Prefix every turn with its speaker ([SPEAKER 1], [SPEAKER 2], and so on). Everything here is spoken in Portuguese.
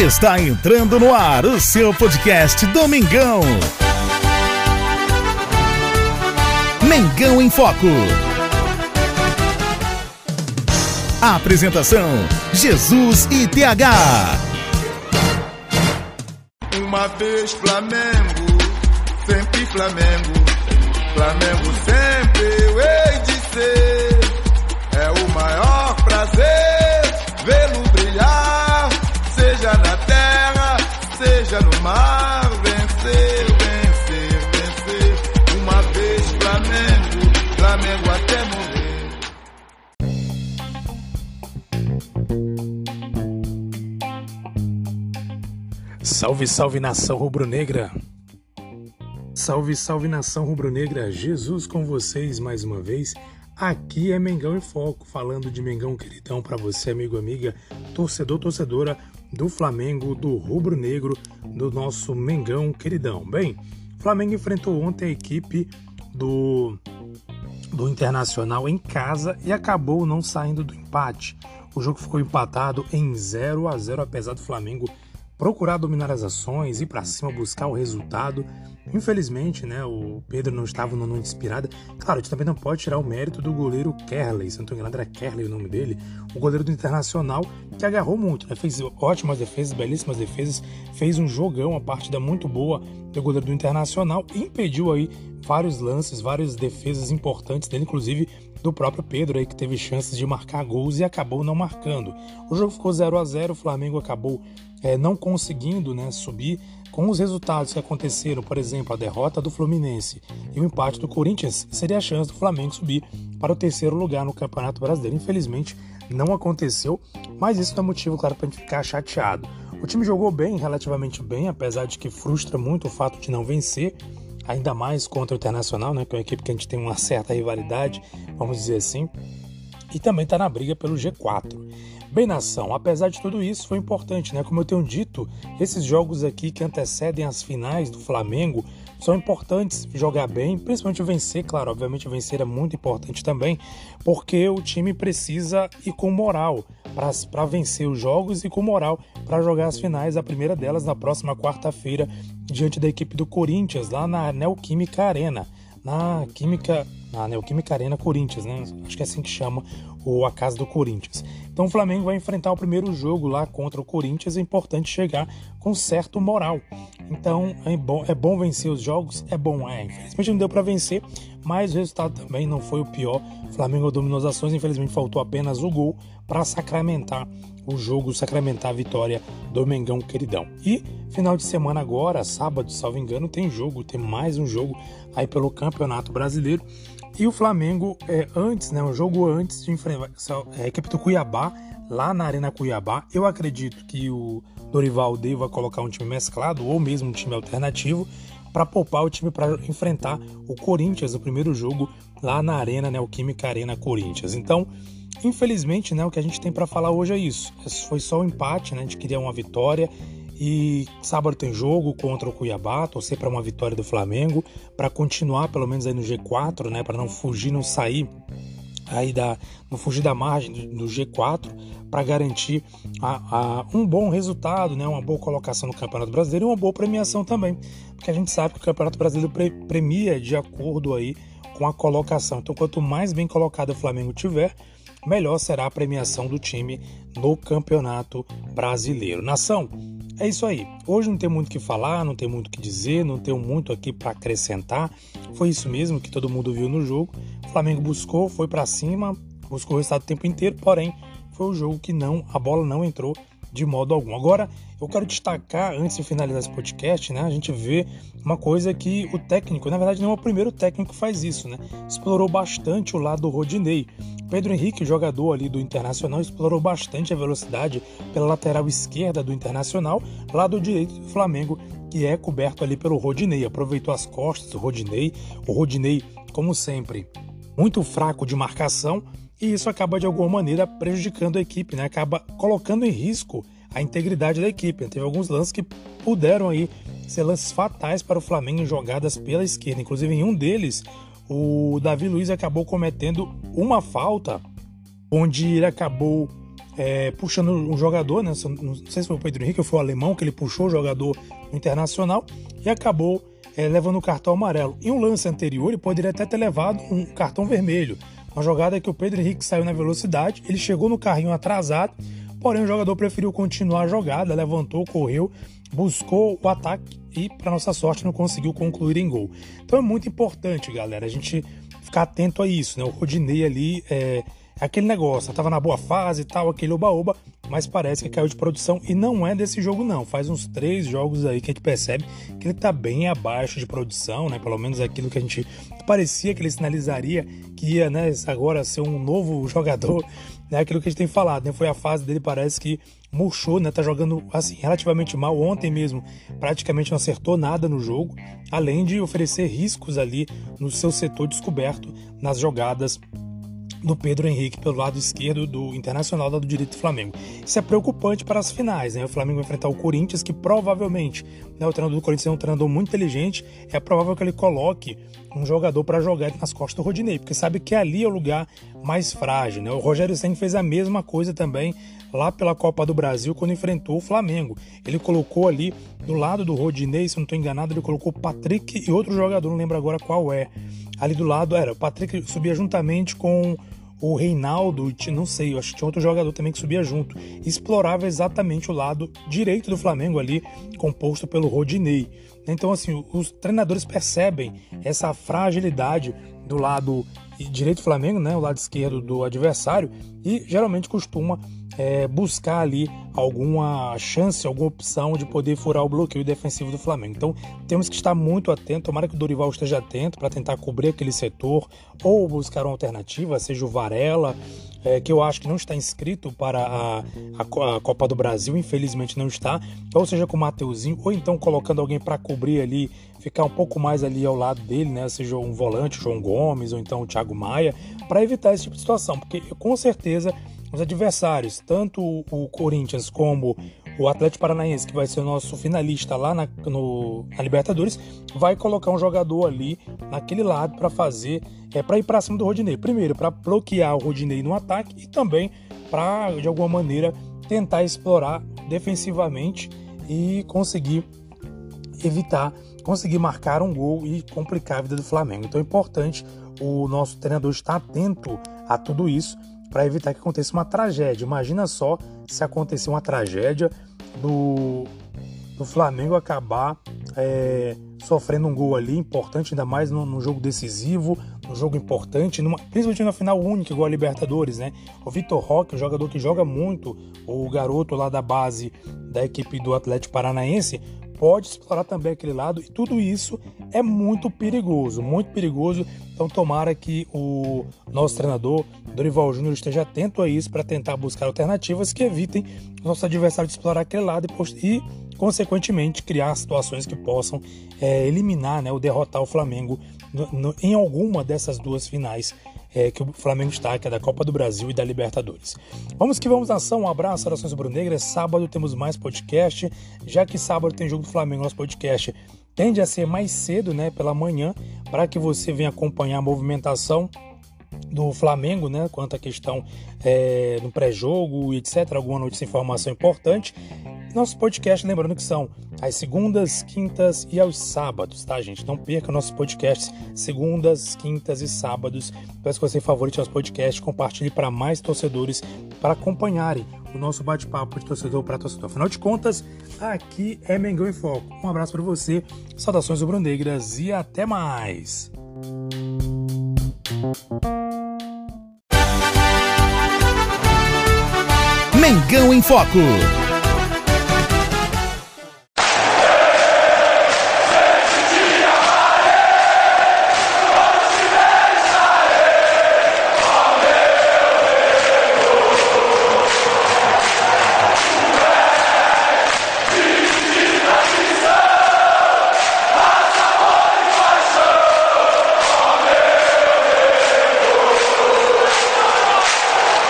[SPEAKER 1] Está entrando no ar o seu podcast Domingão. Mengão em Foco. Apresentação: Jesus e TH.
[SPEAKER 2] Uma vez Flamengo, sempre Flamengo. Flamengo sempre eu hei de ser. É o maior prazer seja no mar. Vencer, vencer, vencer. Uma vez Flamengo, Flamengo até morrer.
[SPEAKER 3] Salve, salve nação rubro-negra! Salve, salve nação rubro-negra! Jesus com vocês mais uma vez. Aqui é Mengão em Foco, falando de Mengão queridão para você, amigo, amiga, torcedor, torcedora do Flamengo, do rubro-negro, do nosso Mengão queridão. Bem, Flamengo enfrentou ontem a equipe do do Internacional em casa e acabou não saindo do empate. O jogo ficou empatado em 0 a 0 apesar do Flamengo procurar dominar as ações, ir para cima, buscar o resultado. Infelizmente, né, o Pedro não estava no noite inspirada. Claro, a gente também não pode tirar o mérito do goleiro Kerley, se não estou enganado era Kerley o nome dele, o goleiro do Internacional, que agarrou muito, né, fez ótimas defesas, belíssimas defesas, fez um jogão, uma partida muito boa do goleiro do Internacional impediu aí vários lances, várias defesas importantes dele, inclusive do próprio Pedro aí que teve chances de marcar gols e acabou não marcando. O jogo ficou 0 a 0 o Flamengo acabou é, não conseguindo né, subir com os resultados que aconteceram, por exemplo, a derrota do Fluminense e o empate do Corinthians, seria a chance do Flamengo subir para o terceiro lugar no Campeonato Brasileiro. Infelizmente, não aconteceu, mas isso não é motivo, claro, para a gente ficar chateado. O time jogou bem, relativamente bem, apesar de que frustra muito o fato de não vencer, ainda mais contra o Internacional, né, que é uma equipe que a gente tem uma certa rivalidade, vamos dizer assim, e também está na briga pelo G4. Bem, nação, apesar de tudo isso, foi importante, né? Como eu tenho dito, esses jogos aqui que antecedem as finais do Flamengo são importantes jogar bem, principalmente vencer, claro, obviamente vencer é muito importante também, porque o time precisa ir com moral para vencer os jogos e com moral para jogar as finais, a primeira delas na próxima quarta-feira, diante da equipe do Corinthians, lá na Neoquímica Arena na Química, na Neoquímica Arena Corinthians, né? Acho que é assim que chama o a casa do Corinthians. Então o Flamengo vai enfrentar o primeiro jogo lá contra o Corinthians, é importante chegar com certo moral. Então é bom, é bom vencer os jogos, é bom, é. Infelizmente não deu para vencer, mas o resultado também não foi o pior. O Flamengo dominou as ações, infelizmente faltou apenas o gol para sacramentar o jogo, sacramentar a vitória do Mengão queridão. E final de semana agora, sábado, salvo engano, tem jogo, tem mais um jogo aí pelo Campeonato Brasileiro. E o Flamengo, é, antes, né, um jogo antes de enfrentar a equipe do Cuiabá, lá na Arena Cuiabá. Eu acredito que o Dorival deva colocar um time mesclado ou mesmo um time alternativo para poupar o time para enfrentar o Corinthians no primeiro jogo lá na Arena, né, o Química Arena Corinthians. Então, infelizmente, né, o que a gente tem para falar hoje é isso. Foi só um empate, né, a gente queria uma vitória e sábado tem jogo contra o Cuiabá, torcer para uma vitória do Flamengo, para continuar pelo menos aí no G4, né, para não fugir, não sair aí da, não fugir da margem do, do G4 para garantir a, a, um bom resultado, né, uma boa colocação no Campeonato Brasileiro e uma boa premiação também, porque a gente sabe que o Campeonato Brasileiro pre, premia de acordo aí com a colocação. Então, quanto mais bem colocado o Flamengo tiver, melhor será a premiação do time no Campeonato Brasileiro. Nação, é isso aí. Hoje não tem muito o que falar, não tem muito o que dizer, não tenho muito aqui para acrescentar. Foi isso mesmo que todo mundo viu no jogo. O Flamengo buscou, foi para cima, buscou o resultado o tempo inteiro, porém foi o jogo que não, a bola não entrou de modo algum. Agora, eu quero destacar, antes de finalizar esse podcast, né, a gente vê uma coisa que o técnico, na verdade não é o primeiro técnico que faz isso, né, explorou bastante o lado do Rodinei. Pedro Henrique, jogador ali do Internacional, explorou bastante a velocidade pela lateral esquerda do Internacional, lado direito do Flamengo, que é coberto ali pelo Rodinei. Aproveitou as costas do Rodinei, o Rodinei, como sempre, muito fraco de marcação, e isso acaba de alguma maneira prejudicando a equipe, né? Acaba colocando em risco a integridade da equipe. Teve alguns lances que puderam aí ser lances fatais para o Flamengo jogadas pela esquerda. Inclusive, em um deles, o Davi Luiz acabou cometendo uma falta onde ele acabou é, puxando um jogador, né? Não sei se foi o Pedro Henrique ou foi o alemão que ele puxou o jogador internacional e acabou é, levando o cartão amarelo. Em um lance anterior, ele poderia até ter levado um cartão vermelho. Uma jogada que o Pedro Henrique saiu na velocidade, ele chegou no carrinho atrasado, porém o jogador preferiu continuar a jogada, levantou, correu, buscou o ataque e, para nossa sorte, não conseguiu concluir em gol. Então é muito importante, galera, a gente ficar atento a isso, né? O Rodinei ali é, aquele negócio, tava na boa fase e tal, aquele oba-oba, mas parece que caiu de produção e não é desse jogo não. Faz uns três jogos aí que a gente percebe que ele tá bem abaixo de produção, né? Pelo menos aquilo que a gente parecia que ele sinalizaria que ia, né, agora ser um novo jogador, né? Aquilo que a gente tem falado, né? Foi a fase dele, parece que murchou, né? Tá jogando assim relativamente mal. Ontem mesmo praticamente não acertou nada no jogo, além de oferecer riscos ali no seu setor descoberto nas jogadas do Pedro Henrique pelo lado esquerdo do Internacional, lado direito do Flamengo. Isso é preocupante para as finais, né? O Flamengo vai enfrentar o Corinthians, que provavelmente, né, o treinador do Corinthians é um treinador muito inteligente, é provável que ele coloque um jogador para jogar nas costas do Rodinei, porque sabe que ali é o lugar mais frágil, né? O Rogério Senna fez a mesma coisa também lá pela Copa do Brasil quando enfrentou o Flamengo. Ele colocou ali do lado do Rodinei, se não estou enganado, ele colocou Patrick e outro jogador, não lembro agora qual é. Ali do lado era o Patrick subia juntamente com o Reinaldo, não sei, eu acho que tinha outro jogador também que subia junto. Explorava exatamente o lado direito do Flamengo ali, composto pelo Rodinei. Então, assim, os treinadores percebem essa fragilidade do lado direito do Flamengo, né, o lado esquerdo do adversário, e geralmente costuma é, buscar ali alguma chance, alguma opção de poder furar o bloqueio defensivo do Flamengo. Então temos que estar muito atento, tomara que o Dorival esteja atento para tentar cobrir aquele setor ou buscar uma alternativa, seja o Varela, é, que eu acho que não está inscrito para a, a, a, Copa do Brasil, infelizmente não está, ou seja com o Mateuzinho, ou então colocando alguém para cobrir ali, ficar um pouco mais ali ao lado dele, né? Seja um volante, João Gomes, ou então o Thiago Maia, para evitar esse tipo de situação, porque com certeza os adversários, tanto o Corinthians como o Atlético Paranaense, que vai ser o nosso finalista lá na, no, na Libertadores, vai colocar um jogador ali naquele lado para fazer, é para ir para cima do Rodinei. Primeiro, para bloquear o Rodinei no ataque e também para, de alguma maneira, tentar explorar defensivamente e conseguir evitar, conseguir marcar um gol e complicar a vida do Flamengo. Então é importante o nosso treinador estar atento a tudo isso para evitar que aconteça uma tragédia. Imagina só se acontecer uma tragédia do, do Flamengo acabar é, sofrendo um gol ali importante, ainda mais num, jogo decisivo, num jogo importante, numa, principalmente na final única, igual a Libertadores, né? O Vitor Roque, um jogador que joga muito, o garoto lá da base da equipe do Atlético Paranaense, pode explorar também aquele lado e tudo isso é muito perigoso, muito perigoso. Então tomara que o nosso treinador Dorival Júnior esteja atento a isso para tentar buscar alternativas que evitem o nosso adversário de explorar aquele lado e, consequentemente criar situações que possam é, eliminar, né, ou derrotar o Flamengo no, no, em alguma dessas duas finais é, que o Flamengo está, que é da Copa do Brasil e da Libertadores. Vamos que vamos ação, um abraço, orações rubro-negras. Sábado temos mais podcast, já que sábado tem jogo do Flamengo, nosso podcast tende a ser mais cedo, né, pela manhã, para que você venha acompanhar a movimentação do Flamengo, né, quanto à questão é, do pré-jogo, etc. Alguma notícia, informação importante. Nosso podcast, lembrando que são às segundas, quintas e aos sábados, tá, gente? Não perca nossos podcasts segundas, quintas e sábados. Peço que você favorite nosso podcast, compartilhe para mais torcedores para acompanharem o nosso bate-papo de torcedor para torcedor. Afinal de contas, aqui é Mengão em Foco. Um abraço para você, saudações rubro-negras e até mais.
[SPEAKER 1] Mengão em Foco